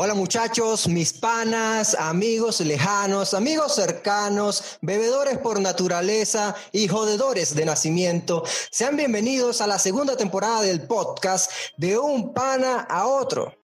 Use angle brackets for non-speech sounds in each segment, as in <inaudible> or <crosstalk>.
Hola muchachos, mis panas, amigos lejanos, amigos cercanos, bebedores por naturaleza y jodedores de nacimiento. Sean bienvenidos a la segunda temporada del podcast de un pana a otro.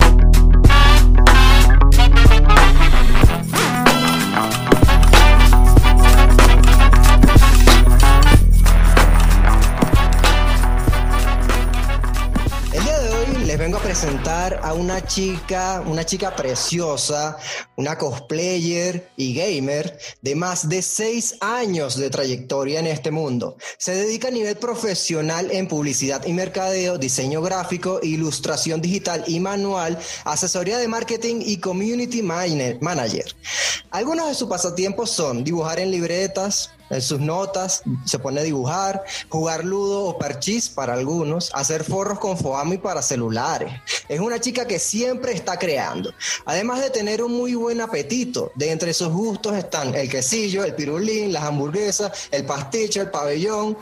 Les vengo a presentar a una chica, una chica preciosa, una cosplayer y gamer de más de seis años de trayectoria en este mundo. Se dedica a nivel profesional en publicidad y mercadeo, diseño gráfico, ilustración digital y manual, asesoría de marketing y community manager. Algunos de sus pasatiempos son dibujar en libretas, sus notas, se pone a dibujar, jugar ludo o parchís para algunos, hacer forros con foami para celulares. Es una chica que siempre está creando. Además de tener un muy buen apetito, de entre sus gustos están el quesillo, el pirulín, las hamburguesas, el pasticho, el pabellón,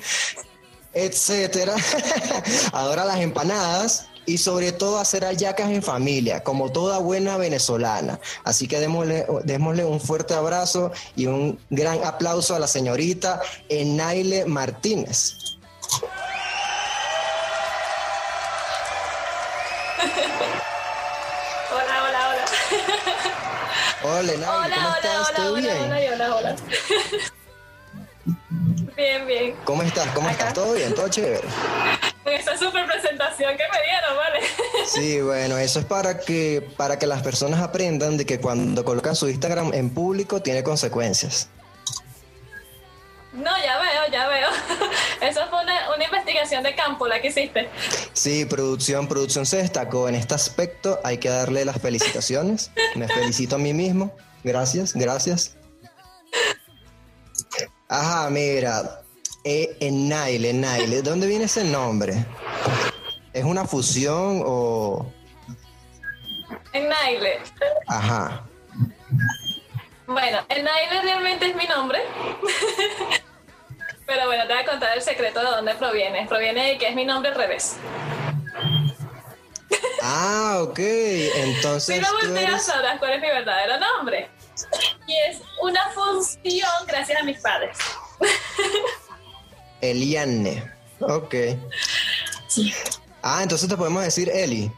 etcétera. <laughs> Adora las empanadas y sobre todo hacer hallacas en familia, como toda buena venezolana. Así que démosle, démosle un fuerte abrazo y un gran aplauso a la señorita Enaile Martínez. <laughs> Hola, hola, hola. Hola Enaile, Hola, ¿cómo hola, estás? hola, ¿Todo hola, bien? hola, hola, hola. <laughs> Bien, bien. ¿Cómo estás? ¿Cómo Acá. estás? ¿Todo bien? ¿Todo chévere? Con esta super presentación que me dieron, ¿vale? <laughs> Sí, bueno, eso es para que, para que las personas aprendan de que cuando colocan su Instagram en público tiene consecuencias. No, ya veo, ya veo. <laughs> Eso fue una, una investigación de campo la que hiciste. Sí, producción, producción se destacó en este aspecto. Hay que darle las felicitaciones. Me felicito a mí mismo. Gracias, gracias. Ajá, mira. Eh, Enaile, Enaile. ¿De dónde viene ese nombre? ¿Es una fusión o...? En Naile. Ajá. Bueno, el Naile realmente es mi nombre. <laughs> Pero bueno, te voy a contar el secreto de dónde proviene. Proviene de que es mi nombre al revés. <laughs> Ah, ok. Si Entonces no tú volteas, sabrás cuál es mi verdadero nombre. Y es una función gracias a mis padres. <laughs> Eliane. Ok. Sí. Ah, entonces te podemos decir Eli.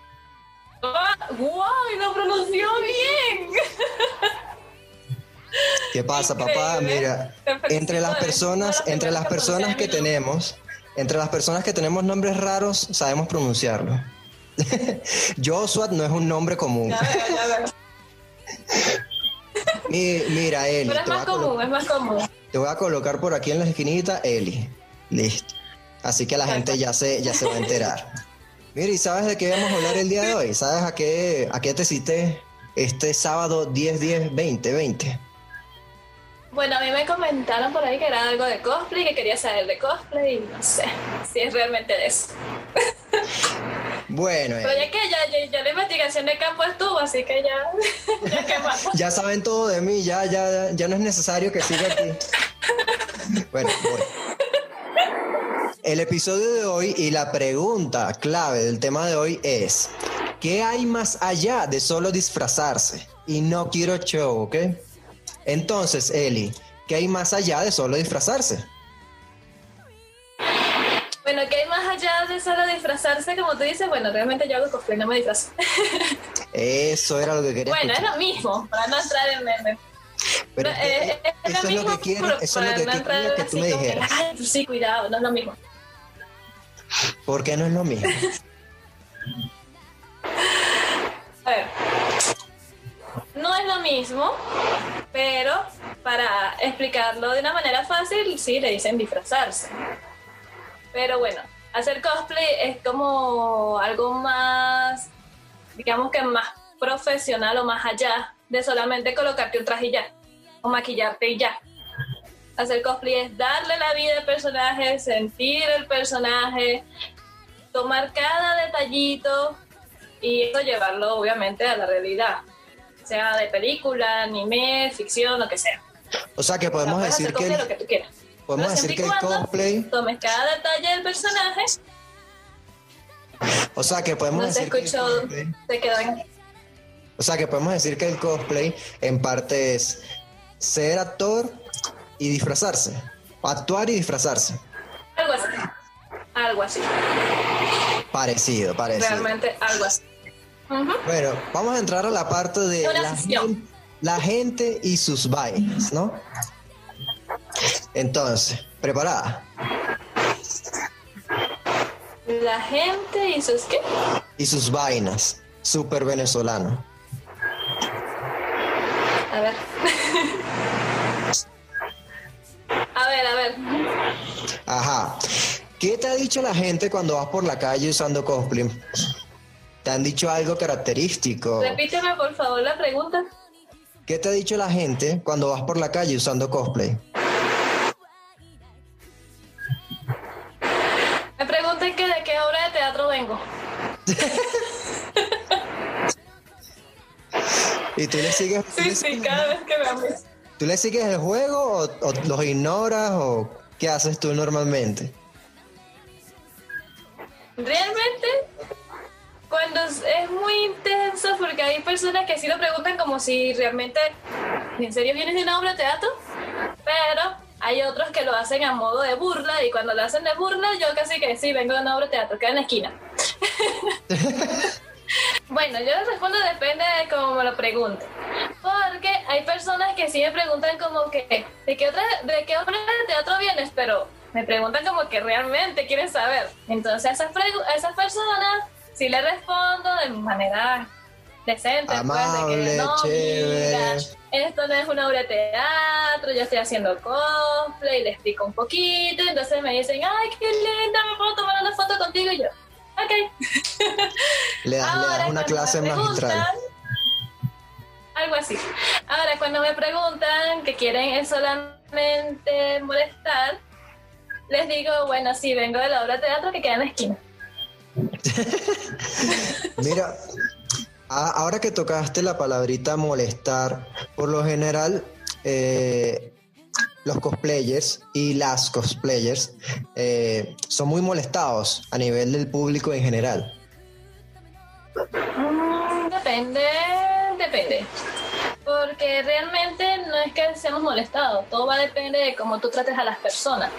¡Wow! Y lo pronunció bien. <laughs> ¿Qué pasa, papá? Increíble. Mira, entre las personas, entre las personas que tenemos, entre las personas que tenemos nombres raros, sabemos pronunciarlo. <laughs> Joshua no es un nombre común. Ya veo, ya veo. Mi- Mira, Eli, Pero es más común, es más común. te voy a colocar por aquí en la esquinita Eli. Listo. Así que la gente ya se, ya se va a enterar. <laughs> Mira, ¿y sabes de qué vamos a hablar el día de hoy? ¿Sabes a qué, a qué te cité este sábado 10, 10, 20, 20? Bueno, a mí me comentaron por ahí que era algo de cosplay, que quería saber de cosplay y no sé si es realmente de eso. <laughs> Bueno, Pero Eli. ya que ya, ya, ya la investigación de campo estuvo, así que ya, <laughs> ya. Ya saben todo de mí, ya, ya, ya no es necesario que siga aquí. Bueno, voy. El episodio de hoy y la pregunta clave del tema de hoy es, ¿qué hay más allá de solo disfrazarse? Y no quiero show, ¿ok? Entonces, Eli, ¿qué hay más allá de solo disfrazarse? Bueno, ¿qué hay más allá de solo disfrazarse? Como tú dices, bueno, realmente yo hago cosplay, no me disfrazo. <laughs> Eso era lo que quería Bueno, es lo mismo, para no entrar en... en- Pero no, es eh, es eso lo es lo que quiero, eso es lo que no quería que tú me dijeras. Ay, pues sí, cuidado, no es lo mismo. ¿Por qué no es lo mismo? A ver, no es lo mismo, pero para explicarlo de una manera fácil, sí, le dicen disfrazarse. Pero bueno, hacer cosplay es como algo más, digamos que más profesional o más allá de solamente colocarte un traje y ya, o maquillarte y ya. Hacer cosplay es darle la vida al personaje, sentir el personaje, tomar cada detallito y eso llevarlo obviamente a la realidad, sea de película, anime, ficción, lo que sea. O sea que podemos decir que el- lo que tú quieras. podemos Pero decir que el cosplay, Tomes cada detalle del personaje, o sea que podemos no decir que el escuchó, cosplay- te quedó en... O sea que podemos decir que el cosplay en parte es ser actor y disfrazarse. Actuar y disfrazarse. Algo así. Algo así. Parecido, parecido. Realmente algo así. Bueno, vamos a entrar a la parte de la gente, la gente y sus vainas, ¿no? Entonces, ¿preparada? La gente y sus qué? Y sus vainas. Súper venezolano. A ver. <laughs> a ver, a ver. Ajá. ¿Qué te ha dicho la gente cuando vas por la calle usando cosplay? ¿Te han dicho algo característico? Repíteme por favor la pregunta. ¿Qué te ha dicho la gente cuando vas por la calle usando cosplay? Me preguntan que de qué obra de teatro vengo. <laughs> ¿Y tú le sigues? Sí, sí, cada vez que veamos. ¿Tú le sigues el juego o, o los ignoras o qué haces tú normalmente? Realmente, cuando es muy intenso, porque hay personas que sí lo preguntan como si realmente, ¿en serio vienes de una obra de teatro? Pero hay otros que lo hacen a modo de burla y cuando lo hacen de burla, yo casi que sí, vengo de una obra de teatro, queda en la esquina. <laughs> bueno, yo les respondo depende de cómo me lo pregunten. Porque hay personas que sí me preguntan como que, ¿de qué, otra, de qué obra de teatro vienes? Pero me preguntan como que realmente quieren saber. Entonces a esas, a esas personas sí le respondo de manera decente, Amable, pues, de que no, chévere. mira, esto no es una obra de teatro, yo estoy haciendo cosplay, le explico un poquito, entonces me dicen, ay, qué linda, me puedo tomar una foto contigo y yo, ok. <laughs> Le das, le das Ahora, una clase magistral. Algo así. Ahora, cuando me preguntan que quieren es solamente molestar, les digo, bueno, sí, vengo de la obra de teatro que queda en la esquina. <laughs> Mira, a- ahora que tocaste la palabrita molestar, por lo general, eh, los cosplayers y las cosplayers eh, son muy molestados a nivel del público en general. Mm, depende, depende. Porque realmente no es que seamos molestados, todo va a depender de cómo tú trates a las personas.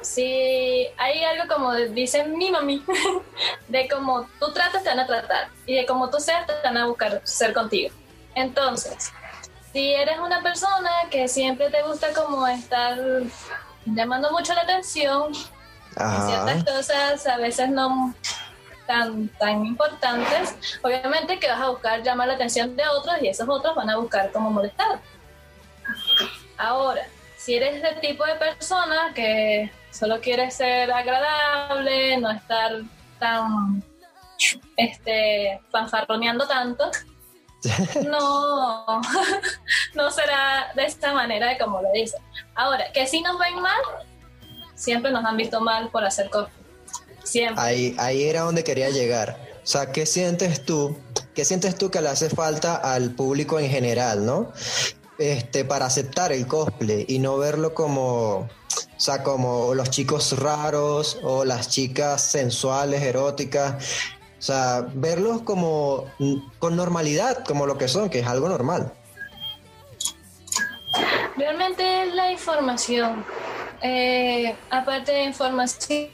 Si hay algo como dice mi mami, <laughs> de cómo tú tratas te van a tratar y de cómo tú seas te van a buscar ser contigo. Entonces, si eres una persona que siempre te gusta como estar llamando mucho la atención, Ajá. ciertas cosas a veces no tan, tan importantes, obviamente que vas a buscar llamar la atención de otros y esos otros van a buscar cómo molestar. Ahora, si eres del tipo de persona que solo quiere ser agradable, no estar tan este fanfarroneando tanto, no, <laughs> no será de esta manera como lo dice. Ahora, que si nos ven mal, siempre nos han visto mal por hacer cosas. Siempre. Ahí, ahí era donde quería llegar. O sea, ¿qué sientes tú? ¿Qué sientes tú que le hace falta al público en general, no? Este, para aceptar el cosplay y no verlo como, o sea, como los chicos raros o las chicas sensuales, eróticas. O sea, verlos como con normalidad, como lo que son, que es algo normal. Realmente es la información. Eh, aparte de información,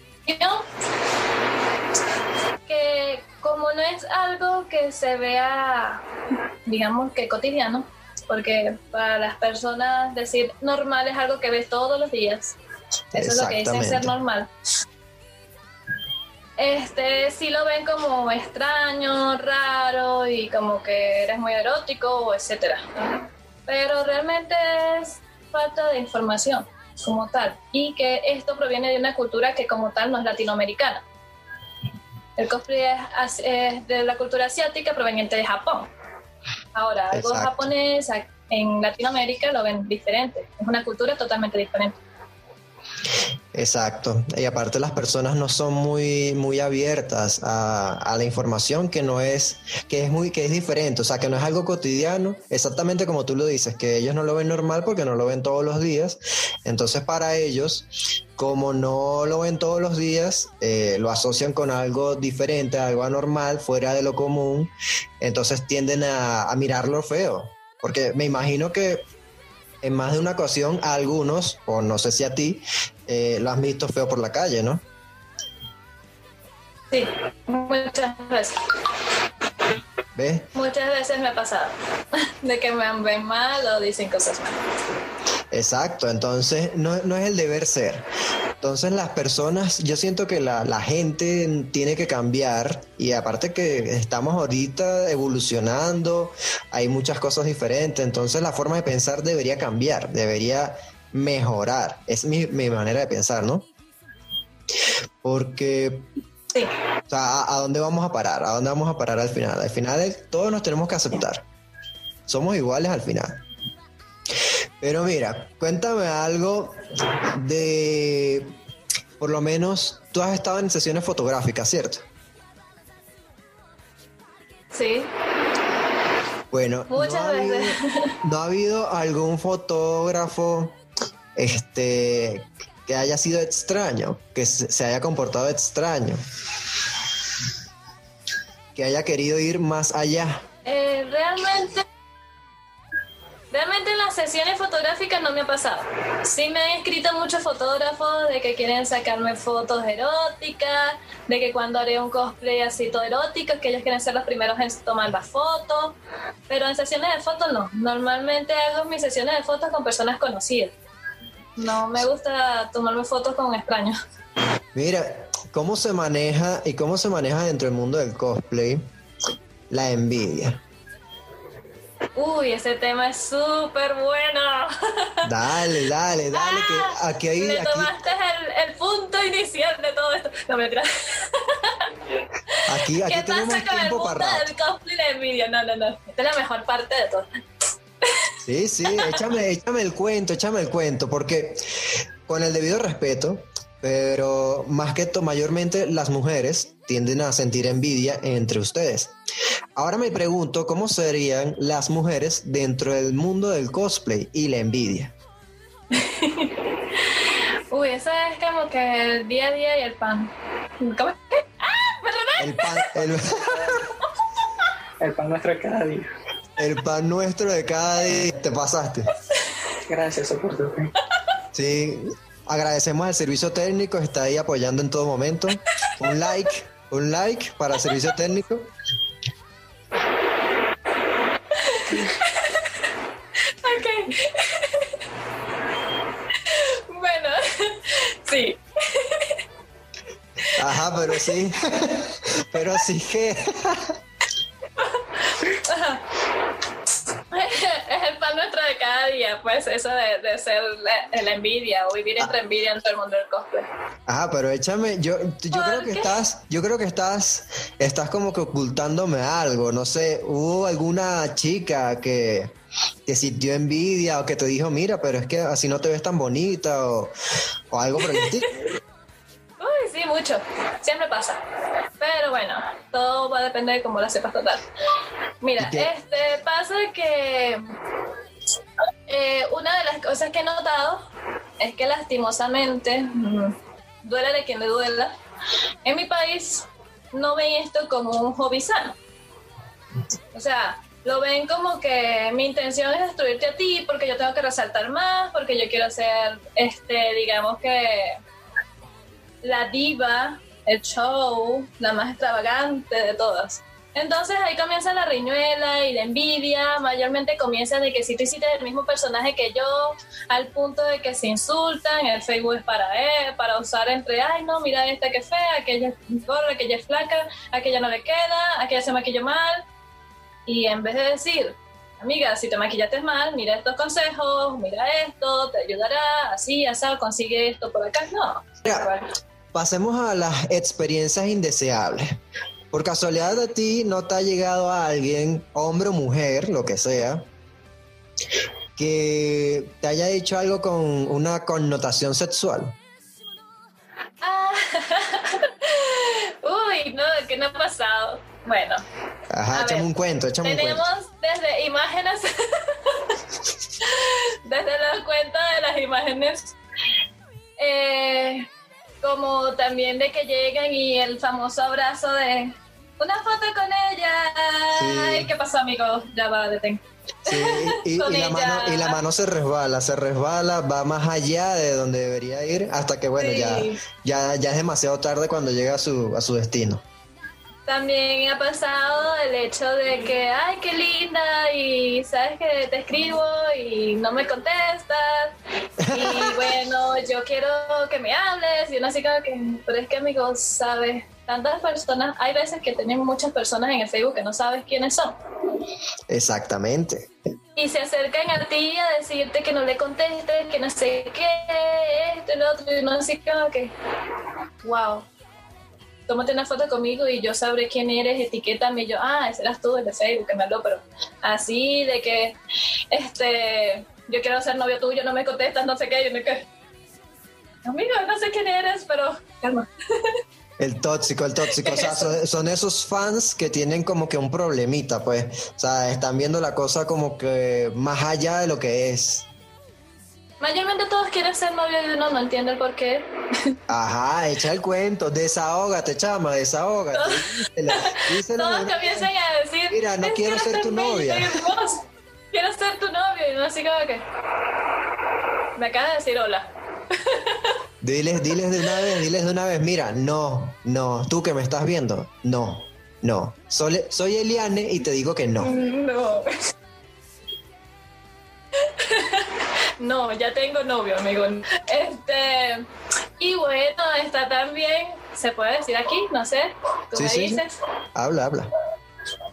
que como no es algo que se vea, digamos que cotidiano, porque para las personas decir normal es algo que ves todos los días. Eso es lo que dicen ser normal. Este, sí lo ven como extraño, raro y como que eres muy erótico o etcétera. Pero realmente es falta de información como tal y que esto proviene de una cultura que como tal no es latinoamericana. El cosplay es, es de la cultura asiática proveniente de Japón. Ahora, algo Exacto. japonés en Latinoamérica lo ven diferente. Es una cultura totalmente diferente. Exacto. Y aparte las personas no son muy, muy abiertas a, la información que no es, que es muy, que es diferente, o sea, que no es algo cotidiano, exactamente como tú lo dices, que ellos no lo ven normal porque no lo ven todos los días. Entonces, para ellos, como no lo ven todos los días, eh, lo asocian con algo diferente, algo anormal, fuera de lo común, entonces tienden a, a mirarlo feo. Porque me imagino que en más de una ocasión a algunos, o no sé si a ti, eh, lo has visto feo por la calle, ¿no? Sí, muchas veces. ¿Ves? Muchas veces me ha pasado <laughs> de que me ven mal o dicen cosas mal. Exacto, entonces no, no, es el deber ser. Entonces las personas, yo siento que la, la, gente tiene que cambiar y aparte que estamos ahorita evolucionando, hay muchas cosas diferentes, entonces la forma de pensar debería cambiar, debería mejorar. Es mi, mi manera de pensar, ¿no? Porque Sí. O sea, ¿a, ¿a, dónde vamos a parar? ¿A dónde vamos a parar al final? Al final todos nos tenemos que aceptar. Somos iguales al final. Pero mira, cuéntame algo de, por lo menos, tú has estado en sesiones fotográficas, ¿cierto? Sí. Bueno, Muchas ¿no ha, habido, veces. ¿no ha habido algún fotógrafo este, que haya sido extraño, que se haya comportado extraño, que haya querido ir más allá? Eh, realmente Realmente en las sesiones fotográficas no me ha pasado. Sí me han escrito muchos fotógrafos de que quieren sacarme fotos eróticas, de que cuando haré un cosplay así todo erótico, que ellos quieren ser los primeros en tomar las fotos. Pero en sesiones de fotos no. Normalmente hago mis sesiones de fotos con personas conocidas. No me gusta tomarme fotos con extraños. Mira, ¿cómo se maneja y cómo se maneja dentro del mundo del cosplay la envidia? Uy, ese tema es súper bueno. Dale, dale, dale, ah, que aquí hay... Me aquí... tomaste el, el, punto inicial de todo esto. No me. Aquí, aquí ¿Qué tenemos pasa con el tiempo mundo para rato. del cosplay de envidia? No, no, no. Esta es la mejor parte de todo. Sí, sí, échame, échame el cuento, échame el cuento, porque con el debido respeto, pero más que esto, mayormente las mujeres tienden a sentir envidia entre ustedes. Ahora me pregunto cómo serían las mujeres dentro del mundo del cosplay y la envidia. <laughs> Uy, eso es como que el día a día y el pan. ¿Cómo es? ¡Ah! ¿Me El pan, el, <laughs> el pan nuestro de cada día. el pan nuestro de cada día. Te pasaste. Gracias, soporte. Sí, agradecemos al servicio técnico, está ahí apoyando en todo momento. Un like, un like para el servicio técnico. Ok. bueno, sí. Ajá, pero sí, pero sí que... es el pues eso de, de ser la, la, envidia o vivir entre envidia en todo el mundo del cosplay. Ajá, pero échame, yo, yo creo que qué? estás, yo creo que estás, estás como que ocultándome algo, no sé, hubo alguna chica que te sintió envidia o que te dijo, mira, pero es que así no te ves tan bonita o, o algo por el <laughs> estilo. Uy, sí, mucho. Siempre pasa. Pero bueno, todo va a depender de cómo la sepas tratar. Mira, este pasa que eh, una de las cosas que he notado es que lastimosamente, duele de quien le duela, en mi país no ven esto como un hobby sano. O sea, lo ven como que mi intención es destruirte a ti porque yo tengo que resaltar más, porque yo quiero ser, este, digamos que la diva, el show, la más extravagante de todas. Entonces ahí comienza la riñuela y la envidia, mayormente comienza de que si tú hiciste el mismo personaje que yo, al punto de que se insultan, el Facebook es para él, para usar entre, ay no, mira esta que fea, aquella es gorda, aquella es flaca, aquella no le queda, aquella se maquilló mal. Y en vez de decir, amiga, si te maquillaste mal, mira estos consejos, mira esto, te ayudará, así, así, consigue esto por acá, no. Pasemos a las experiencias indeseables. Por casualidad a ti no te ha llegado a alguien, hombre o mujer, lo que sea, que te haya dicho algo con una connotación sexual. Ah, <laughs> uy, no, ¿qué no ha pasado? Bueno. Ajá, échame un cuento, échame un cuento. Tenemos desde imágenes, <laughs> desde los cuentos de las imágenes, eh, como también de que llegan y el famoso abrazo de una foto con ella. Sí. ¿Qué pasó, amigo? Ya va, detén. Sí, y, <laughs> la mano, y la mano se resbala, se resbala, va más allá de donde debería ir, hasta que bueno, ya, ya, ya es demasiado tarde cuando llega a su, a su destino. También ha pasado el hecho de que, ay, qué linda, y sabes que te escribo y no me contestas. Y <laughs> bueno, yo quiero que me hables. Y uno así como que, pero es que, amigos, sabes, tantas personas, hay veces que tienen muchas personas en el Facebook que no sabes quiénes son. Exactamente. Y se acercan a ti a decirte que no le contestes, que no sé qué, esto y lo otro. Y uno así como que, wow. Tómate una foto conmigo y yo sabré quién eres, etiquétame y yo, ah, ese eras tú el de Facebook que me habló, pero así de que, este, yo quiero ser novio tuyo, no me contestas, no sé qué, yo no qué. Amigo, no sé quién eres, pero calma. <laughs> El tóxico, el tóxico. O sea, son esos fans que tienen como que un problemita, pues. O sea, están viendo la cosa como que más allá de lo que es. Mayormente todos quieren ser novio de uno, no entiendo el por qué. Ajá, echa el cuento, desahógate, chama, desahógate. Todos comienzan a decir, Mira, no "Es quiero ser tu novia". vos, quiero ser tu novio. Y uno así como que, me acaba de decir hola. <laughs> Diles, diles de una vez, diles de una vez, mira, no, no, tú que me estás viendo, no, no. Soy, soy Eliane y te digo que no. <laughs> No. <laughs> No, ya tengo novio, amigo. Este, y bueno, está también, se puede decir aquí, no sé, tú Sí, me sí, dices, Habla, habla.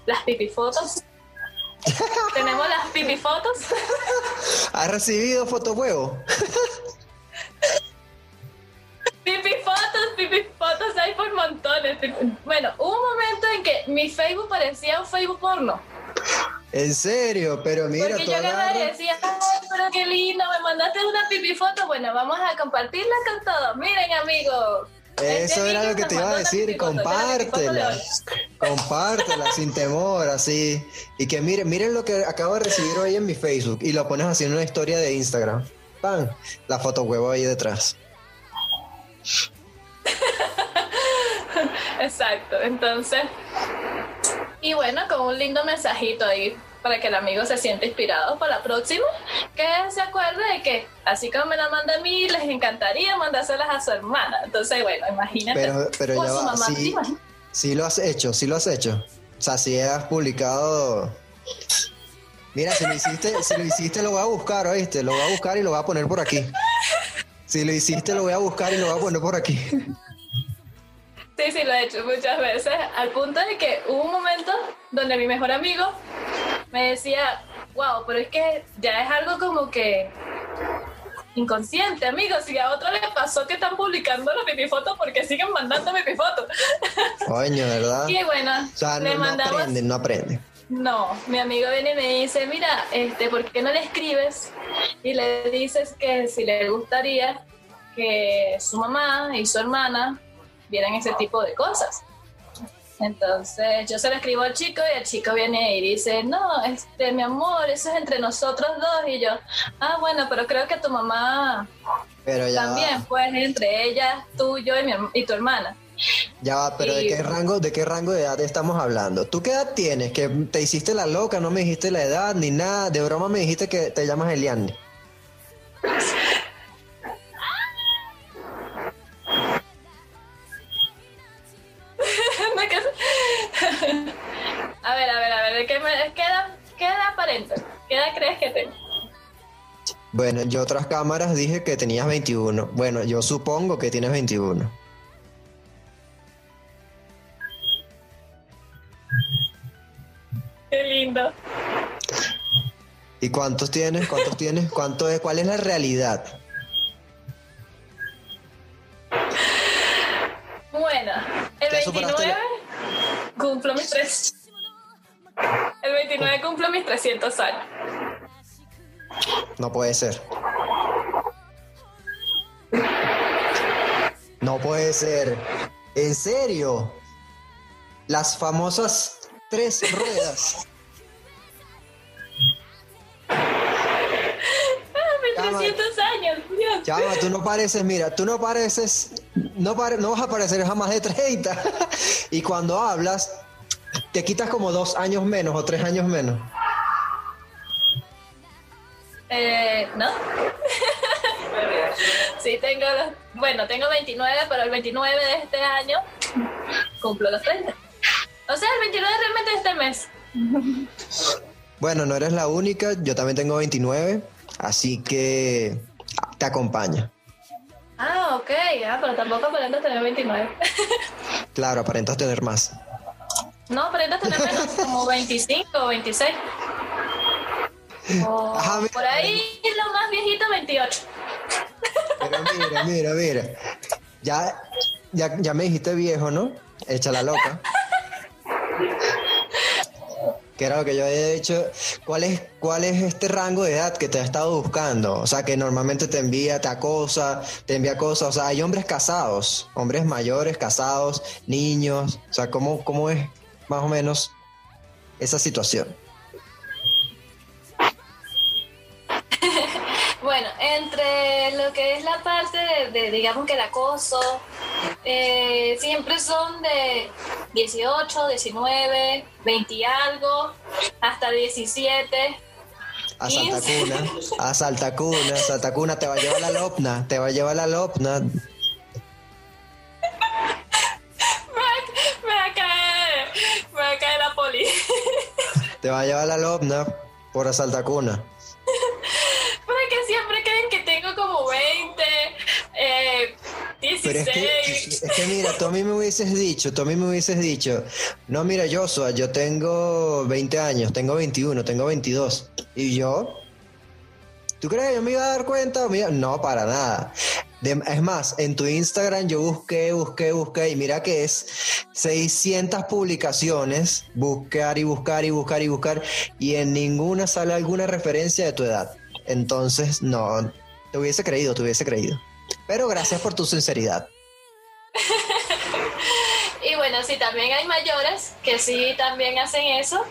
las pipifotos. <laughs> Tenemos las pipifotos. ¿Has recibido fotohuevo? Pipifotos, pipifotos hay por montones. Bueno, hubo un momento en que mi Facebook parecía un Facebook porno. En serio, pero mira, Porque yo agarraba y decía, ay, pero qué lindo, me mandaste una pipifoto. Bueno, vamos a compartirla con todos. Miren, amigos. Eso este era lo que te iba a decir, compártela. Compártela sin temor, así. Y que miren, miren lo que acabo de recibir hoy en mi Facebook. Y lo pones así en una historia de Instagram. ¡Pam! La foto huevo ahí detrás. <laughs> Exacto, entonces. Y bueno, con un lindo mensajito ahí para que el amigo se sienta inspirado para la próxima, que se acuerde de que así como me la manda a mí, les encantaría mandárselas a su hermana. Entonces, bueno, imagínate. Pero, pero ya va, mamá, ¿te sí, sí lo has hecho, sí lo has hecho. O sea, si has publicado. Mira, si lo hiciste, si lo hiciste, lo voy a buscar, ¿oíste? Lo voy a buscar y lo voy a poner por aquí. Si lo hiciste, lo voy a buscar y lo voy a poner por aquí. Sí, sí, lo he hecho muchas veces, al punto de que hubo un momento donde mi mejor amigo me decía, wow, pero es que ya es algo como que inconsciente, amigos, si a otro le pasó que están publicando la pipifoto porque siguen mandando pipifoto. <laughs> Coño, ¿verdad? Y bueno, O sea, le no, no mandamos... aprenden, no aprenden. No, mi amigo viene y me dice, mira, este, ¿por qué no le escribes? Y le dices que si le gustaría que su mamá y su hermana vieran ese tipo de cosas. Entonces yo se lo escribo al chico y el chico viene y dice, no, este, mi amor, eso es entre nosotros dos. Y yo, ah, bueno, pero creo que tu mamá Pero ya también, va, pues entre ella, tú, yo y, mi y tu hermana. ya va, pero ¿de qué rango, de qué rango de edad estamos hablando? ¿Tú qué edad tienes? Que te hiciste la loca, no me dijiste la edad ni nada. De broma me dijiste que te llamas Eliane. <laughs> Bueno, yo otras cámaras dije que tenías 21. Bueno, yo supongo que tienes 21. Qué lindo. ¿Y cuántos tienes? ¿Cuántos tienes? ¿Cuánto es? ¿Cuál es la realidad? Bueno, el 29 cumplo mis tres. El 29 cumplo mis 300 años. No puede ser. No puede ser. ¿En serio? las famosas tres ruedas. Ah, 1300 años, Dios. Chama, tú no pareces, mira, tú no pareces, no, pare- no vas a parecer jamás de 30. <laughs> y cuando hablas, te quitas como dos años menos o tres años menos. Eh, ¿no? <laughs> sí, tengo los, bueno, tengo 29, pero el 29 de este año cumplo los 30. O sea, el 29 realmente de este mes. Bueno, no eres la única, yo también tengo 29, así que te acompaña. Ah, ok, ah, pero tampoco aparentas tener 29. <laughs> Claro, aparentas tener más. no, aparentas tener menos, como 25 o 26. O Ajá, mira. por ahí lo más viejito, 28. Pero mira, mira, mira. Ya, ya, ya me dijiste viejo, ¿no? Echa la loca. Que era lo que yo había dicho. ¿Cuál es, ¿Cuál es este rango de edad que te ha estado buscando? O sea, que normalmente te envía, te acosa, te envía cosas. O sea, hay hombres casados, hombres mayores, casados, niños. O sea, ¿cómo, cómo es más o menos esa situación? Entre lo que es la parte de, de, digamos que el acoso, eh, siempre son de 18, 19, 20 y algo, hasta 17. A Santa Cuna, a Santa Cuna, Santa Cuna te va a llevar la lopna, te va a llevar la lopna. <laughs> Me va, me va a caer, me va a caer la poli. Te va a llevar la lopna por a Santa Cuna. Pero es 16. que, es que mira, tú a mí me hubieses dicho, tú a mí me hubieses dicho, no, mira, Joshua, yo tengo 20 años, tengo 21, tengo 22. ¿Y yo? ¿Tú crees que yo me iba a dar cuenta? Mira, no, para nada. De- es más, en tu Instagram yo busqué, busqué, busqué y mira que es 600 publicaciones, buscar y buscar y buscar y buscar y en ninguna sale alguna referencia de tu edad. Entonces, no, te hubiese creído, te hubiese creído. Pero gracias por tu sinceridad. <laughs> Y bueno, sí, también hay mayores que sí también hacen eso,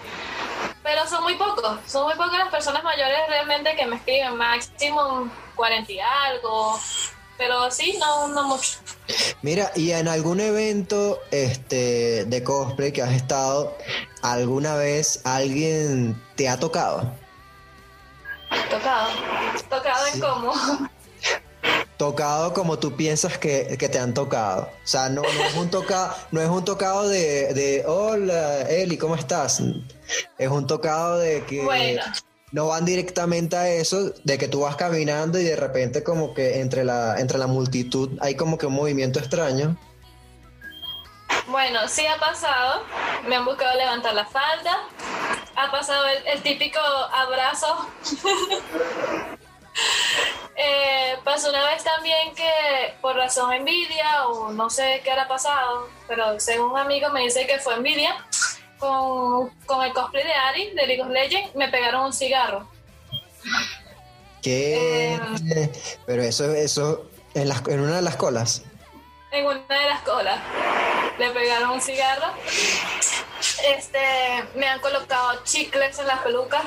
pero son muy pocos, son muy pocas las personas mayores realmente que me escriben, máximo 40 y algo, pero sí, no, no mucho. Mira, y en algún evento este, de cosplay que has estado, ¿alguna vez alguien te ha tocado? Tocado, tocado en cómo. Tocado como tú piensas que, que te han tocado. O sea, no, no es un tocado, no es un tocado de, de hola Eli, ¿cómo estás? Es un tocado de que Bueno. no van directamente a eso, de que tú vas caminando y de repente como que entre la, entre la multitud hay como que un movimiento extraño. Bueno, sí ha pasado, me han buscado levantar la falda, ha pasado el, el típico abrazo. <laughs> Eh, pasó una vez también que por razón envidia o no sé qué habrá pasado, pero según un amigo me dice que fue envidia, con, con el cosplay de Ari de League of Legends me pegaron un cigarro. ¿Qué? Pero eso, eso en, las, en una de las colas. en una de las colas. Le pegaron un cigarro. Este, me han colocado chicles en las pelucas.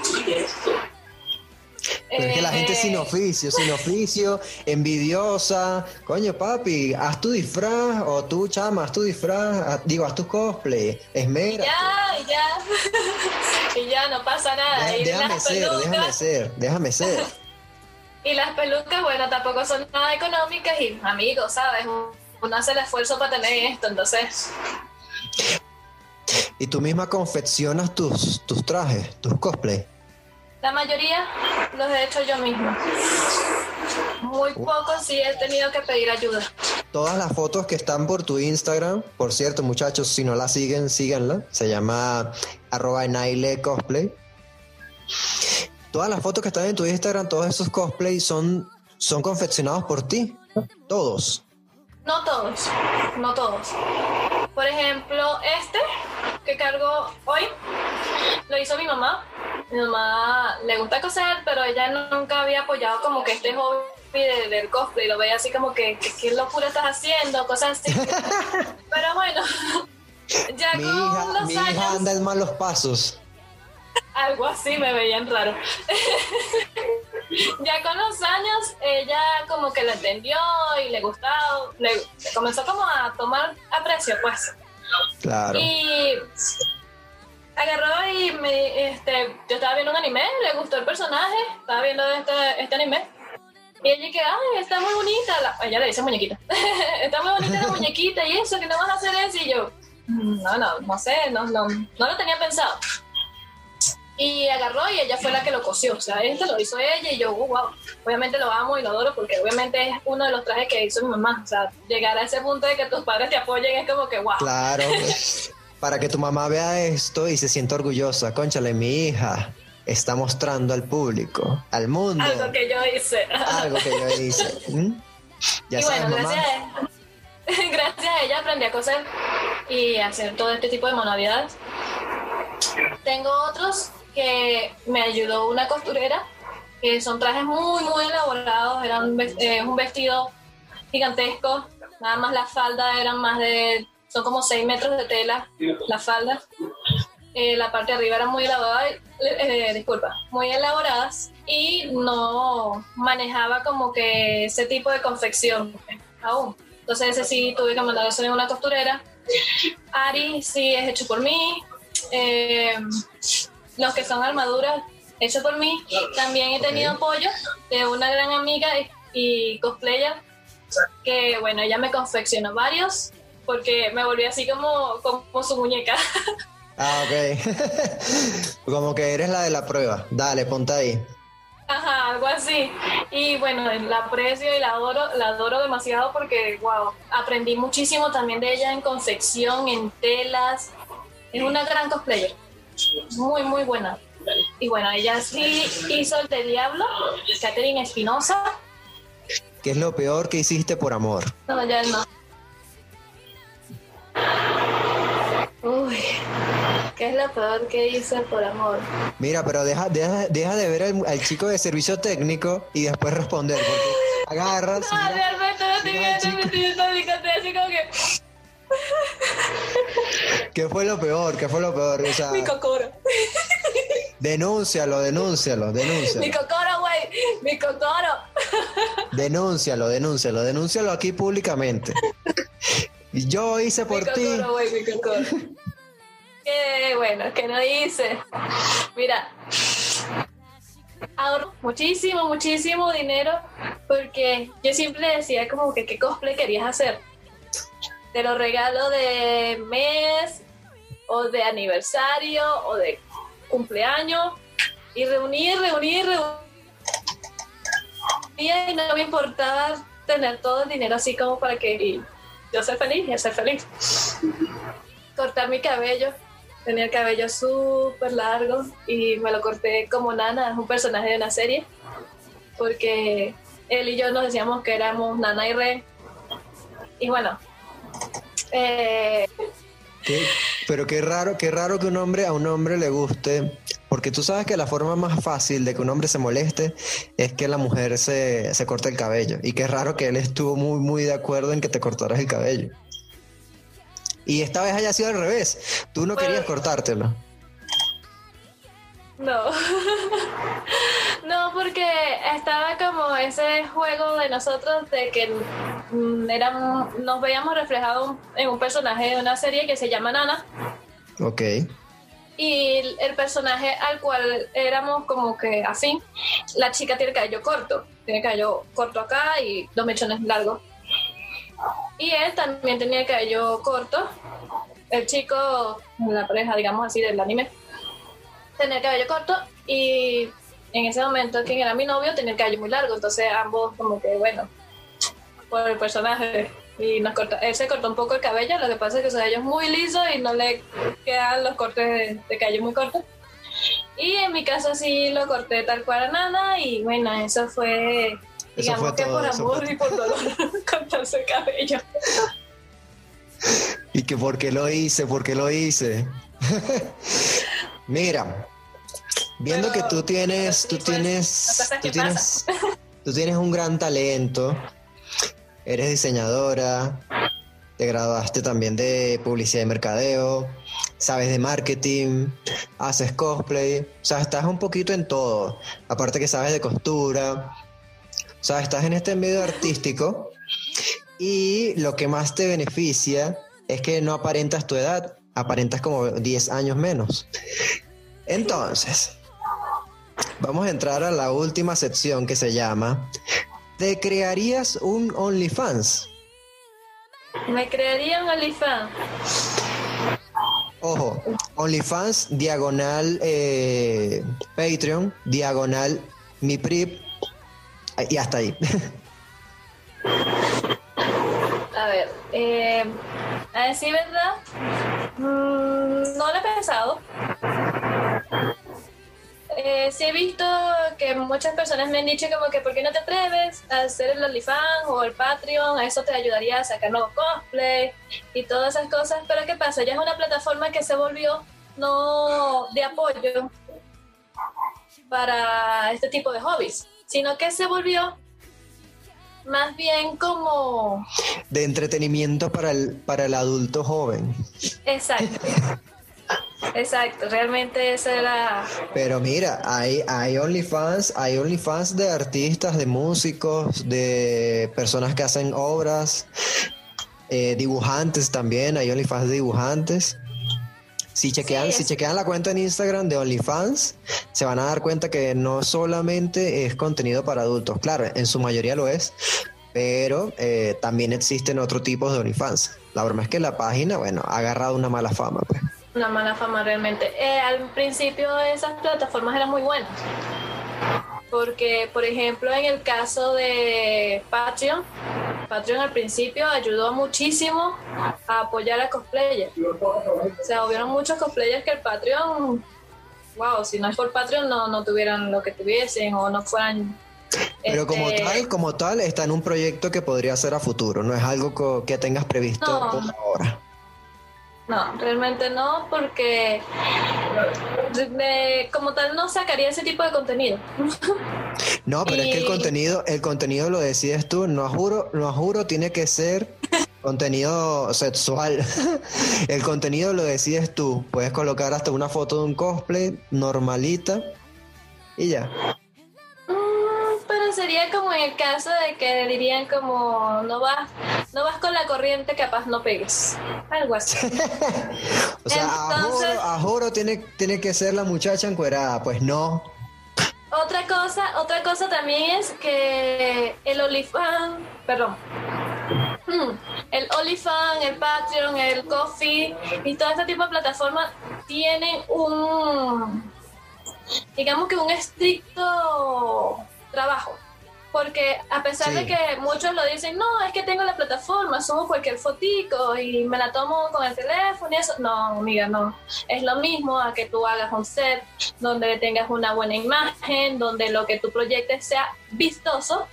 Pero es que la gente Eh, sin oficio, sin oficio, envidiosa. Coño, papi, haz tu disfraz, o tú, chama, haz tu disfraz, haz- digo, haz tu cosplay, esmera. Ya, ya. <laughs> y ya no pasa nada. y déjame ser, déjame ser, déjame <laughs> ser. y las pelucas, bueno, tampoco son nada económicas y amigos, ¿sabes? Uno hace el esfuerzo para tener esto, entonces, Y tú misma confeccionas tus, tus trajes, tus cosplay. La mayoría los he hecho yo misma. Muy pocos sí he tenido que pedir ayuda. Todas las fotos que están por tu Instagram, por cierto, muchachos, si no la siguen, síganla. Se llama arroba Naile cosplay. Todas las fotos que están en tu Instagram, todos esos cosplays son, son confeccionados por ti. Todos. No todos, no todos. Por ejemplo, este que cargo hoy lo hizo mi mamá. Mi mamá le gusta coser, pero ella nunca había apoyado como que este hobby de- del cosplay. Lo veía así como que, qué locura estás haciendo, cosas así. <laughs> pero bueno, Ya Mi con hija, los mi años, hija anda en malos pasos. algo así me veían raro. <laughs> ya con los años, ella como que lo entendió y le gustaba, le comenzó como a tomar aprecio, pues. Claro. Y agarró y me, este, yo estaba viendo un anime, le gustó el personaje, estaba viendo este, este anime. Y ella que, ay, está muy bonita, la, ella le dice muñequita, <laughs> está muy bonita la <laughs> muñequita y eso, que no vas a hacer eso. Y yo, "Mm, no, no, no sé, no, no, no lo tenía pensado. Y agarró y ella fue la que lo cosió, o sea, este lo hizo ella y yo, "Uh, wow, obviamente lo amo y lo adoro porque obviamente es uno de los trajes que hizo mi mamá, o sea, llegar a ese punto de que tus padres te apoyen es como que, wow. Claro. <laughs> Para que tu mamá vea esto y se sienta orgullosa. Conchale, mi hija está mostrando al público, al mundo, Algo que yo hice. algo que yo hice. ¿Mm? Ya y sabes, bueno, mamá. gracias a, <laughs> gracias a ella aprendí a coser y a hacer todo este tipo de manualidades. Tengo otros que me ayudó una costurera, que son trajes muy, muy elaborados, eran eh, un vestido gigantesco, nada más la falda eran más de, son como 6 metros de tela, la falda. Eh, la parte de arriba era muy elaborada, eh, disculpa, muy elaboradas y no manejaba como que ese tipo de confección aún. Entonces ese sí tuve que mandar hacer en una costurera. Ari sí es hecho por mí. Eh, los que son armaduras, hecho por mí. También he tenido apoyo de una gran amiga y, y cosplayer que, bueno, ella me confeccionó varios porque me volví así como, como su muñeca. Ah, ok. <laughs> Como que eres la de la prueba. Dale, ponte ahí. Ajá, algo así. Y bueno, la aprecio y la adoro, la adoro demasiado porque, wow, aprendí muchísimo también de ella en confección, en telas. Es una gran cosplayer. Muy, muy buena. Y bueno, ella sí hizo el de Diablo, Catherine Espinosa. ¿Qué es lo peor que hiciste por amor? No, ya no. Uy, ¿qué es lo peor que hice por amor? Mira, pero deja, deja, deja de ver al, al chico de servicio técnico y después responder. Porque agarras. No, mira- realmente no mira, viendo, me mi así como que <laughs> ¿Qué fue lo peor? ¿Qué fue lo peor? O sea, mi cocoro. denúncialo, denúncialo, Mi denúncialo. cocoro, güey, mi cocoro. Denúncialo, denúncialo, denúncialo aquí públicamente. <laughs> Yo hice por mi ti. cocoro, güey, mi cocoro. Qué bueno, que no hice. Mira, ahorro muchísimo, muchísimo dinero porque yo siempre decía como que qué cosplay querías hacer. Te lo regalo de mes o de aniversario o de cumpleaños y reunir, reunir, reunir. Y no me importaba tener todo el dinero así como para que yo ser feliz y ser feliz. Cortar mi cabello. Tenía el cabello súper largo y me lo corté como Nana, es un personaje de una serie. Porque él y yo nos decíamos que éramos Nana y Re. Y bueno, eh, pero qué raro, qué raro que un hombre a un hombre le guste, porque tú sabes que la forma más fácil de que un hombre se moleste es que la mujer se, se corte el cabello. Y qué raro que él estuvo muy, muy de acuerdo en que te cortaras el cabello. Y esta vez haya sido al revés. Tú no Pues- querías cortártelo. No. <laughs> no, porque estaba como ese juego de nosotros de que mm, éramos- nos veíamos reflejados en un personaje de una serie que se llama Nana. Ok. Y el- personaje al cual éramos como que afín, la chica tiene cabello corto, tiene cabello corto acá y dos mechones largos. Y él también tenía el cabello corto. El chico, la pareja, digamos así, del anime, tenía el cabello corto y en ese momento quien era mi novio tenía el cabello muy largo, entonces ambos como que, bueno, por el personaje. Y nos corta, él se cortó un poco el cabello, lo que pasa es que su cabello es muy liso y no le quedan los cortes de, de cabello muy cortos. Y en mi caso sí lo corté tal cual a Nana y bueno, eso fue, Eso digamos fue que todo, por amor fue y por dolor <laughs> cortarse el cabello. ¿Y que por qué lo hice? ¿Por qué lo hice? <laughs> Mira, viendo Pero, que tú tienes, tú tienes, tú tienes, tú tienes un gran talento, eres diseñadora, te graduaste también de publicidad y mercadeo, sabes de marketing, haces cosplay, o sea, estás un poquito en todo. Aparte que sabes de costura, o sea, estás en este medio artístico y lo que más te beneficia es que no aparentas tu edad, aparentas como 10 años menos. Entonces, vamos a entrar a la última sección que se llama ¿Te crearías un OnlyFans? Me crearía un OnlyFans. Ojo, OnlyFans, diagonal eh, Patreon, diagonal mi PRIP, y hasta ahí. A ver, eh, a decir verdad, mm, no lo he pensado. Eh, sí he visto que muchas personas me han dicho como que ¿por qué no te atreves a hacer el OnlyFans o el Patreon? A eso te ayudaría a sacar nuevos cosplay y todas esas cosas. Pero ¿qué pasa? Ya es una plataforma que se volvió no de apoyo para este tipo de hobbies, sino que se volvió más bien como... De entretenimiento para el, para el adulto joven. Exacto. <laughs> Exacto, realmente eso era... Pero mira, hay, hay OnlyFans, hay OnlyFans de artistas, de músicos, de personas que hacen obras, eh, dibujantes también, hay OnlyFans de dibujantes. Si chequean, si chequean la cuenta en Instagram de OnlyFans, se van a dar cuenta que no solamente es contenido para adultos, claro, en su mayoría lo es, pero eh, también existen otros tipos de OnlyFans. La broma es que la página, bueno, ha agarrado una mala fama, pues una mala fama realmente. Eh, al principio esas plataformas eran muy buenas. Porque, por ejemplo, en el caso de Patreon, Patreon al principio ayudó muchísimo a apoyar a cosplayers. O sea, hubieron muchos cosplayers que el Patreon, wow, si no es por Patreon no, no tuvieran lo que tuviesen o no fueran pero como este, tal, como tal, está en un proyecto que podría ser a futuro, no es algo que tengas previsto por ahora. No, realmente no, porque como tal no sacaría ese tipo de contenido. No, pero es que el contenido, el contenido lo decides tú, no juro, no juro, tiene que ser contenido sexual. <laughs> el contenido lo decides tú. Puedes colocar hasta una foto de un cosplay normalita y ya sería como en el caso de que dirían como no vas, no vas con la corriente, capaz no pegues. Algo así. <laughs> o sea, a, juro, tiene, tiene que ser la muchacha encuerada, pues no. Otra cosa, otra cosa también es que el OnlyFans, perdón, <clears throat> el OnlyFans, el Patreon, el Coffee y todo este tipo de plataformas tienen un, digamos que un estricto trabajo. Porque a pesar de que muchos lo dicen, no, es que tengo la plataforma, subo cualquier fotico y me la tomo con el teléfono y eso. No, amiga, no. Es lo mismo a que tú hagas un set donde tengas una buena imagen, donde lo que tú proyectes sea vistoso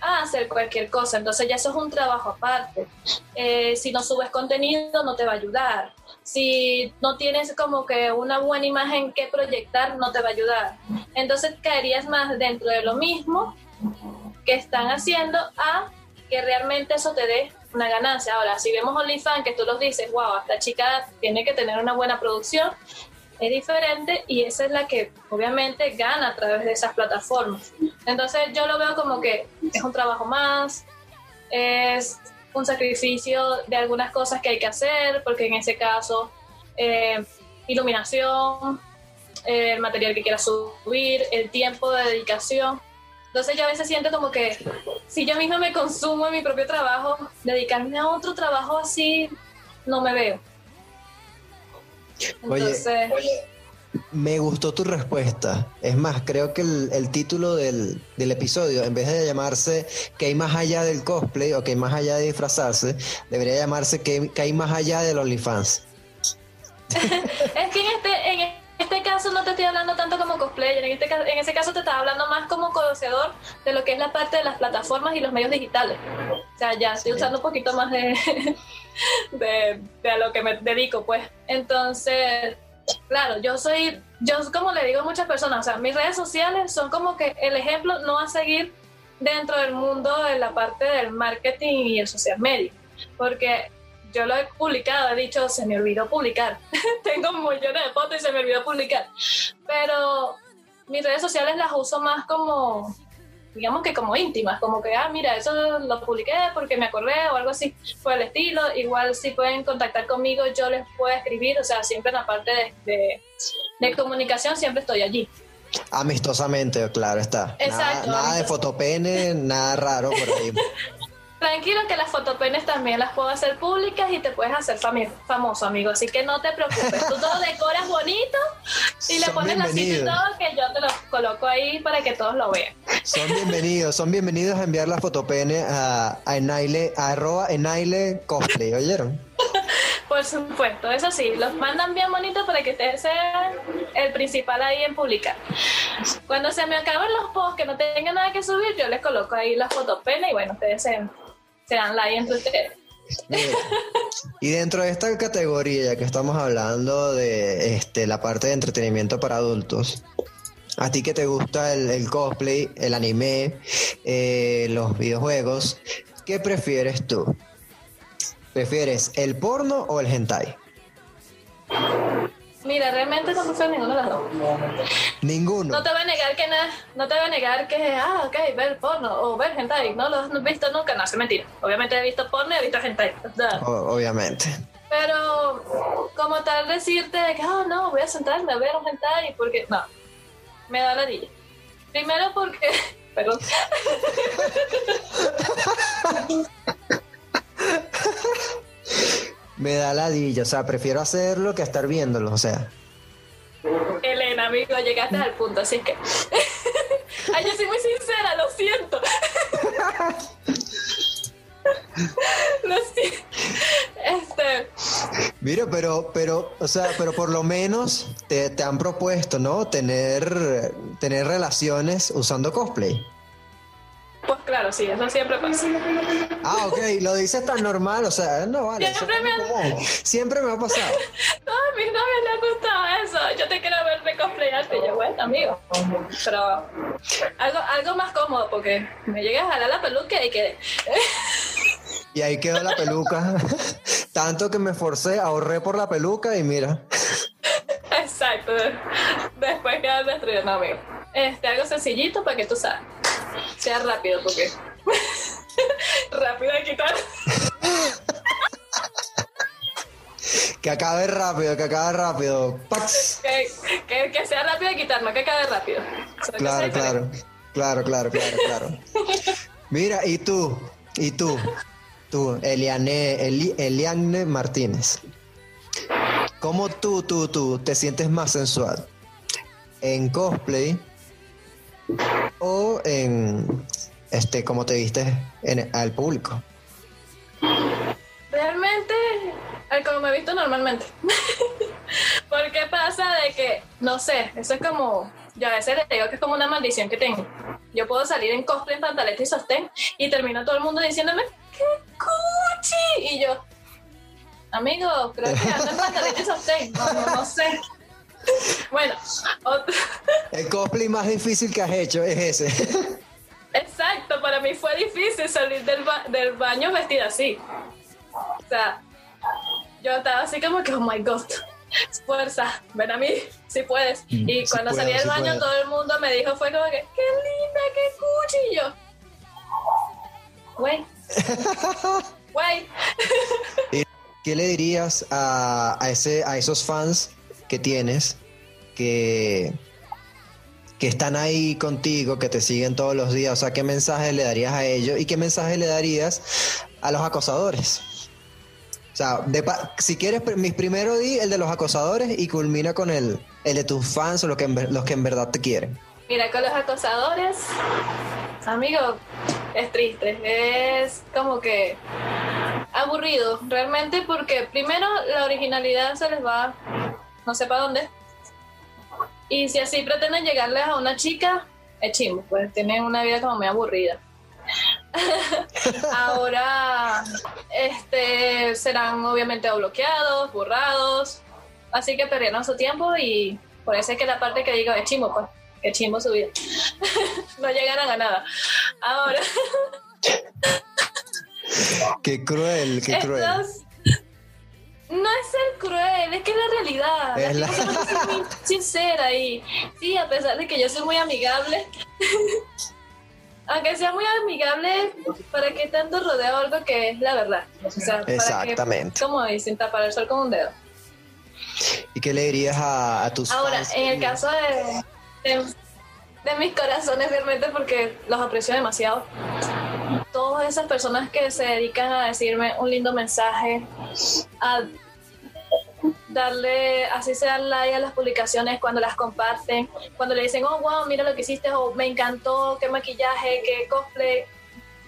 a hacer cualquier cosa. Entonces ya eso es un trabajo aparte. Eh, si no subes contenido, no te va a ayudar. Si no tienes como que una buena imagen que proyectar, no te va a ayudar. Entonces caerías más dentro de lo mismo que están haciendo a que realmente eso te dé una ganancia. Ahora, si vemos OnlyFans, que tú los dices, wow, esta chica tiene que tener una buena producción, es diferente y esa es la que obviamente gana a través de esas plataformas. Entonces yo lo veo como que es un trabajo más, es un sacrificio de algunas cosas que hay que hacer, porque en ese caso, eh, iluminación, el material que quieras subir, el tiempo de dedicación. Entonces yo a veces siento como que si yo misma me consumo en mi propio trabajo, dedicarme a otro trabajo así, no me veo. Entonces, oye, me gustó tu respuesta. Es más, creo que el, título del, episodio, en vez de llamarse ¿Qué hay más allá del cosplay o ¿Qué hay más allá de disfrazarse? Debería llamarse ¿Qué, hay más allá del OnlyFans? <laughs> es que en este, en este caso no te estoy hablando tanto como cosplayer, en, este, en ese caso te estaba hablando más como conocedor de lo que es la parte de las plataformas y los medios digitales. O sea, ya estoy usando un poquito más de, de, a lo que me dedico, pues. Entonces, claro, yo soy, yo como le digo a muchas personas, o sea, mis redes sociales son como que el ejemplo no a seguir dentro del mundo de la parte del marketing y el social media, porque yo lo he publicado, he dicho, se me olvidó publicar. <laughs> Tengo millones de fotos y se me olvidó publicar. Pero mis redes sociales las uso más como, digamos que como íntimas, como que, ah, mira, eso lo publiqué porque me acordé o algo así, por el estilo. Igual si pueden contactar conmigo, yo les puedo escribir, o sea, siempre en la parte de, de, de comunicación siempre estoy allí. Amistosamente, claro está. Exacto, Nada, nada de fotopene, nada raro por ahí. <laughs> Tranquilo que las fotopenes también las puedo hacer públicas y te puedes hacer fami- famoso, amigo. Así que no te preocupes. Tú todo decoras bonito y le Son pones la cita y todo que yo te lo coloco ahí para que todos lo vean. Son bienvenidos, son bienvenidos a enviar las fotopene a, a Enaile, a arroba Enaile Cosplay, ¿oyeron? <laughs> Por supuesto, eso sí, los mandan bien bonitos para que ustedes sean el principal ahí en publicar. Cuando se me acaben los posts que no tengan nada que subir, yo les coloco ahí las fotopenes y bueno, ustedes se, se dan like entre ustedes. Y dentro de esta categoría, que estamos hablando de este, la parte de entretenimiento para adultos, a ti que te gusta el, el cosplay, el anime, eh, los videojuegos, ¿qué prefieres tú? ¿Prefieres el porno o el hentai? Mira, realmente no prefiero ninguno de los dos. Ninguno. No te voy a negar que na- no te voy a negar que, ah, ok, ver porno o ver hentai, no lo has visto nunca, no, es mentira. Obviamente he visto porno y he visto hentai. O- obviamente. Pero como tal decirte de que, oh, no, voy a sentarme a ver un hentai porque, no, me da la dilla. Primero porque, <laughs> perdón, <laughs> Me da ladilla, o sea, prefiero hacerlo que estar viéndolo, o sea. Elena, amigo, llegaste al punto, así que... <laughs> Ay, yo soy muy sincera, lo siento. <laughs> lo siento. Este... Mira, pero, pero, o sea, pero por lo menos te, te han propuesto, ¿no? Tener, tener relaciones usando cosplay. Pues claro, sí, eso siempre pasa. Ah, ok, lo dices tan normal, o sea, no vale. Siempre me común. Siempre me ha pasado. <laughs> No, a mis novios les ha gustado eso. Yo te quiero ver cosplayarte. Yo, bueno, amigo. Pero algo, algo más cómodo porque me llegas a jalar la peluca y que... Y ahí quedó la peluca. <laughs> Tanto que me esforcé, ahorré por la peluca y mira. Exacto. Después quedas destruido, no, amigo. Este, algo sencillito para que tú sabes. Sea rápido porque... <laughs> rápido de quitar. Que acabe rápido, que acabe rápido. ¡Pax! Que, que, que sea rápido de quitar, no que acabe rápido. Claro, claro. Claro, claro, claro, claro. Mira, y tú, y tú, tú, Eliane, Eli- Eliane Martínez. ¿Cómo tú, tú, tú te sientes más sensual? ¿En cosplay o en, este, como te viste en, al público? Realmente, al como me he visto normalmente. <laughs> Porque pasa de que, no sé, eso es como, yo a veces les digo que es como una maldición que tengo. Yo puedo salir en cosplay, en pantaleta y sostén y termino todo el mundo diciéndome, ¡qué cuchi! Y yo, amigo, creo que ando en pantaleta y sostén. No, no, no sé. Bueno, otro- <laughs> El cosplay más difícil que has hecho es ese. <laughs> Exacto, para mí fue difícil salir del, ba- del baño vestida así. O sea, yo estaba así como que, oh my god, fuerza, ven a mí, si puedes. Mm, Y sí cuando puedo, salí del sí baño, puedo. todo el mundo me dijo, fue como que, qué linda, qué cuchillo. Güey. <laughs> Güey. ¿Qué le dirías a, a ese, a esos fans que tienes que, que están ahí contigo, que te siguen todos los días? O sea, ¿qué mensaje le darías a ellos y qué mensaje le darías a los acosadores? O sea, si quieres, mis primero di el de los acosadores y culmina con el, el de tus fans o los que, los que en verdad te quieren. Mira, con los acosadores, amigo, es triste, es como que aburrido, realmente, porque primero la originalidad se les va, no sé para dónde, y si así pretenden llegarles a una chica, es chimbo, pues tienen una vida como muy aburrida. <laughs> Ahora, este, serán obviamente o bloqueados, borrados, así que perdieron su tiempo y por eso es que la parte que digo es chimbo, pues, que chimbo su vida. <laughs> no llegaron a nada. Ahora, Qué cruel, qué <laughs> cruel. No es ser cruel, es que es la realidad. Es la que ser muy <laughs> sincera y sí, a pesar de que yo soy muy amigable, <laughs> aunque sea muy amigable, ¿para qué tanto rodeo algo que es la verdad? O sea, ¿para qué, Exactamente. como dicen, tapar el sol con un dedo. ¿Y qué le dirías a, a tus Ahora, fans? en el caso de, de, de mis corazones, realmente, porque los aprecio demasiado, todas esas personas que se dedican a decirme un lindo mensaje, a darle, así sea like a las publicaciones cuando las comparten, cuando le dicen, oh, wow, mira lo que hiciste, o me encantó, qué maquillaje, qué cosplay.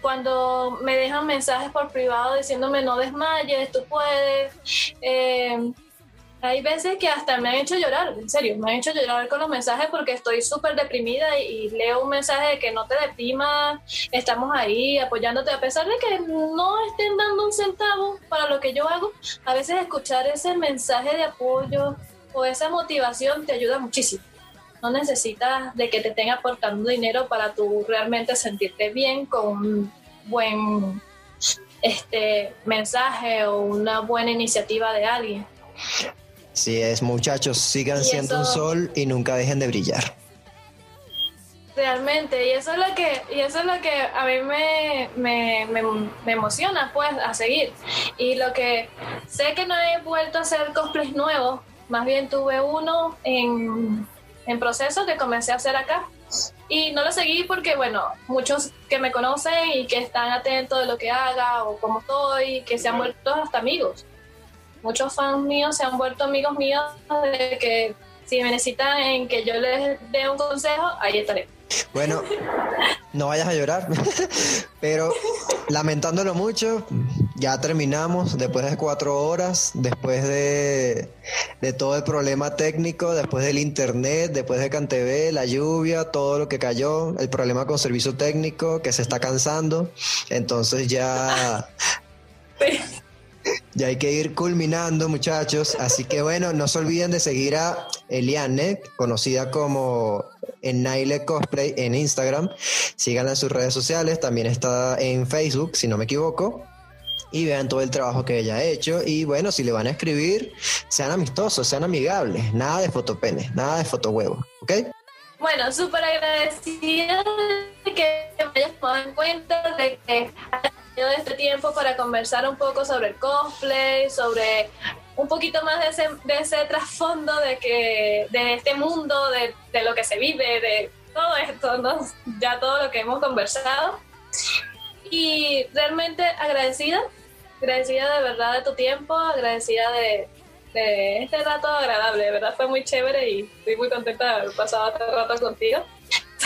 Cuando me dejan mensajes por privado diciéndome no desmayes, tú puedes. Eh, hay veces que hasta me han hecho llorar, en serio, me han hecho llorar con los mensajes porque estoy súper deprimida y, leo un mensaje de que no te deprimas, estamos ahí apoyándote, a pesar de que no estén dando un centavo para lo que yo hago, a veces escuchar ese mensaje de apoyo o esa motivación te ayuda muchísimo. No necesitas de que te estén aportando dinero para tú realmente sentirte bien con un buen este mensaje o una buena iniciativa de alguien. Sí es, muchachos, sigan Y siendo un sol y nunca dejen de brillar. Realmente, y eso es lo que, y eso es lo que a mí me, me, me, me emociona pues a seguir. Y lo que sé que no he vuelto a hacer cosplays nuevos, más bien tuve uno en, en proceso que comencé a hacer acá. Y no lo seguí porque, bueno, muchos que me conocen y que están atentos de lo que haga o cómo estoy, que se han vuelto hasta amigos. Muchos fans míos se han vuelto amigos míos de que si me necesitan en que yo les dé un consejo, ahí estaré. Bueno, no vayas a llorar, <laughs> pero lamentándolo mucho, ya terminamos después de cuatro horas, después de, de todo el problema técnico, después del internet, después de Cantv, la lluvia, todo lo que cayó, el problema con servicio técnico que se está cansando, entonces ya... <laughs> Ya hay que ir culminando, muchachos. Así que bueno, no se olviden de seguir a Eliane, conocida como Naile Cosplay en Instagram. Síganla en sus redes sociales. También está en Facebook, si no me equivoco. Y vean todo el trabajo que ella ha hecho. Y bueno, si le van a escribir, sean amistosos, sean amigables. Nada de fotopenes, nada de fotohuevos. ¿Ok? Bueno, súper agradecida de que me hayas tomado en cuenta, de que hayas tenido este tiempo para conversar un poco sobre el cosplay, sobre un poquito más de ese, de ese trasfondo de que de este mundo, de, de lo que se vive, de todo esto, ¿no? ya todo lo que hemos conversado. Y realmente agradecida, agradecida de verdad de tu tiempo, agradecida de, de este rato agradable, de verdad fue muy chévere y estoy muy contenta de haber pasado este rato contigo.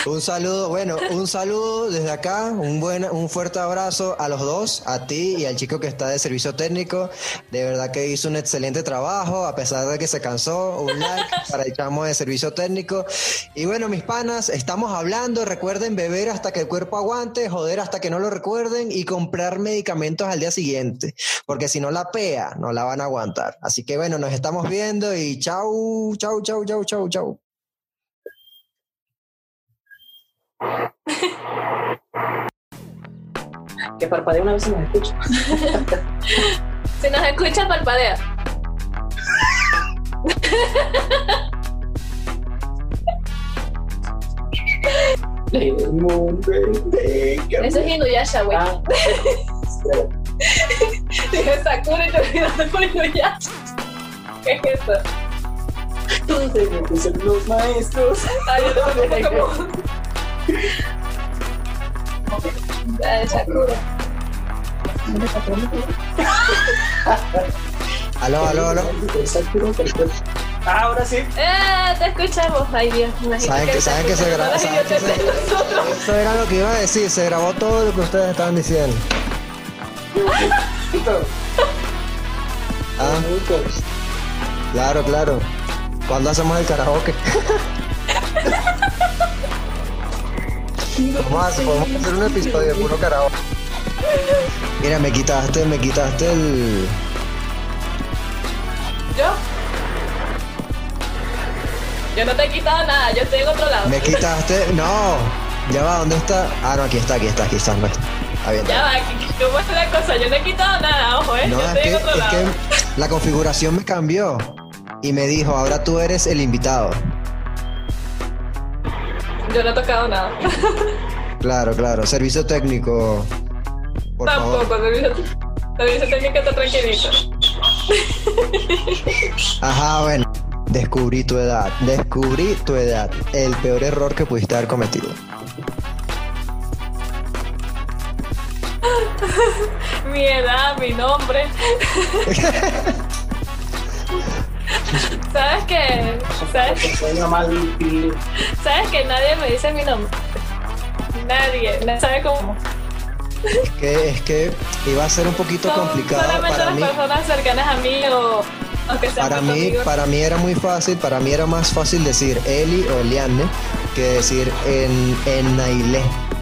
Un saludo, bueno, un saludo desde acá, un buen, un fuerte abrazo a los dos, a ti y al chico que está de servicio técnico. De verdad que hizo un excelente trabajo, a pesar de que se cansó. Un like <laughs> para el chamo de servicio técnico. Y bueno, mis panas, estamos hablando. Recuerden beber hasta que el cuerpo aguante, joder hasta que no lo recuerden y comprar medicamentos al día siguiente, porque si no la pea, no la van a aguantar. Así que bueno, nos estamos viendo y chau, chau, chau, chau, chau, chau. Que parpadee una vez y nos escucha. <laughs> Si nos escucha, parpadea. Eso es Inuyasha, güey. Ah, Dije Sakura y te olvidaste por Inuyasha. ¿Qué es eso? los maestros. Ay, yo también como... <laughs> Aló, aló, aló. Ah, ahora sí. ¡Eh! Te escuchamos. Ay, Dios. ¿Saben que- saben que se nosotros. <laughs> Eso era lo que iba a decir, se grabó todo lo que ustedes estaban diciendo. <laughs> Ah, claro, claro. ¿Cuándo hacemos el karaoke? Vamos a hacer, podemos hacer un episodio de puro karaoke. Mira, me quitaste, me quitaste el. ¿Yo? Yo no te he quitado nada, yo estoy en otro lado. Me quitaste. No. Ya va, ¿dónde está? Ah, no, aquí está, aquí está, aquí está. no está. Bien. Ya va, ¿qué- ¿cómo es la cosa? Yo no he quitado nada, ojo, ¿eh? No, Yo es estoy que, en otro es lado. que la configuración me cambió y me dijo, ahora tú eres el invitado. Yo no he tocado nada. Claro, claro. Servicio técnico. Por Tampoco, favor. servicio, servicio técnico está tranquilito. Ajá, bueno. Descubrí tu edad. Descubrí tu edad. El peor error que pudiste haber cometido. Mi edad, mi nombre. <laughs> ¿Sabes qué? ¿Sabes, Que y ¿Sabes que nadie me dice mi nombre? Nadie, nadie sabe cómo. Es que, es que iba a ser un poquito Son complicado solamente para las mí. personas cercanas a mí o sean Para mí, amigos. para mí era muy fácil, para mí era más fácil decir Eli o Eliane que decir en, en Nailé.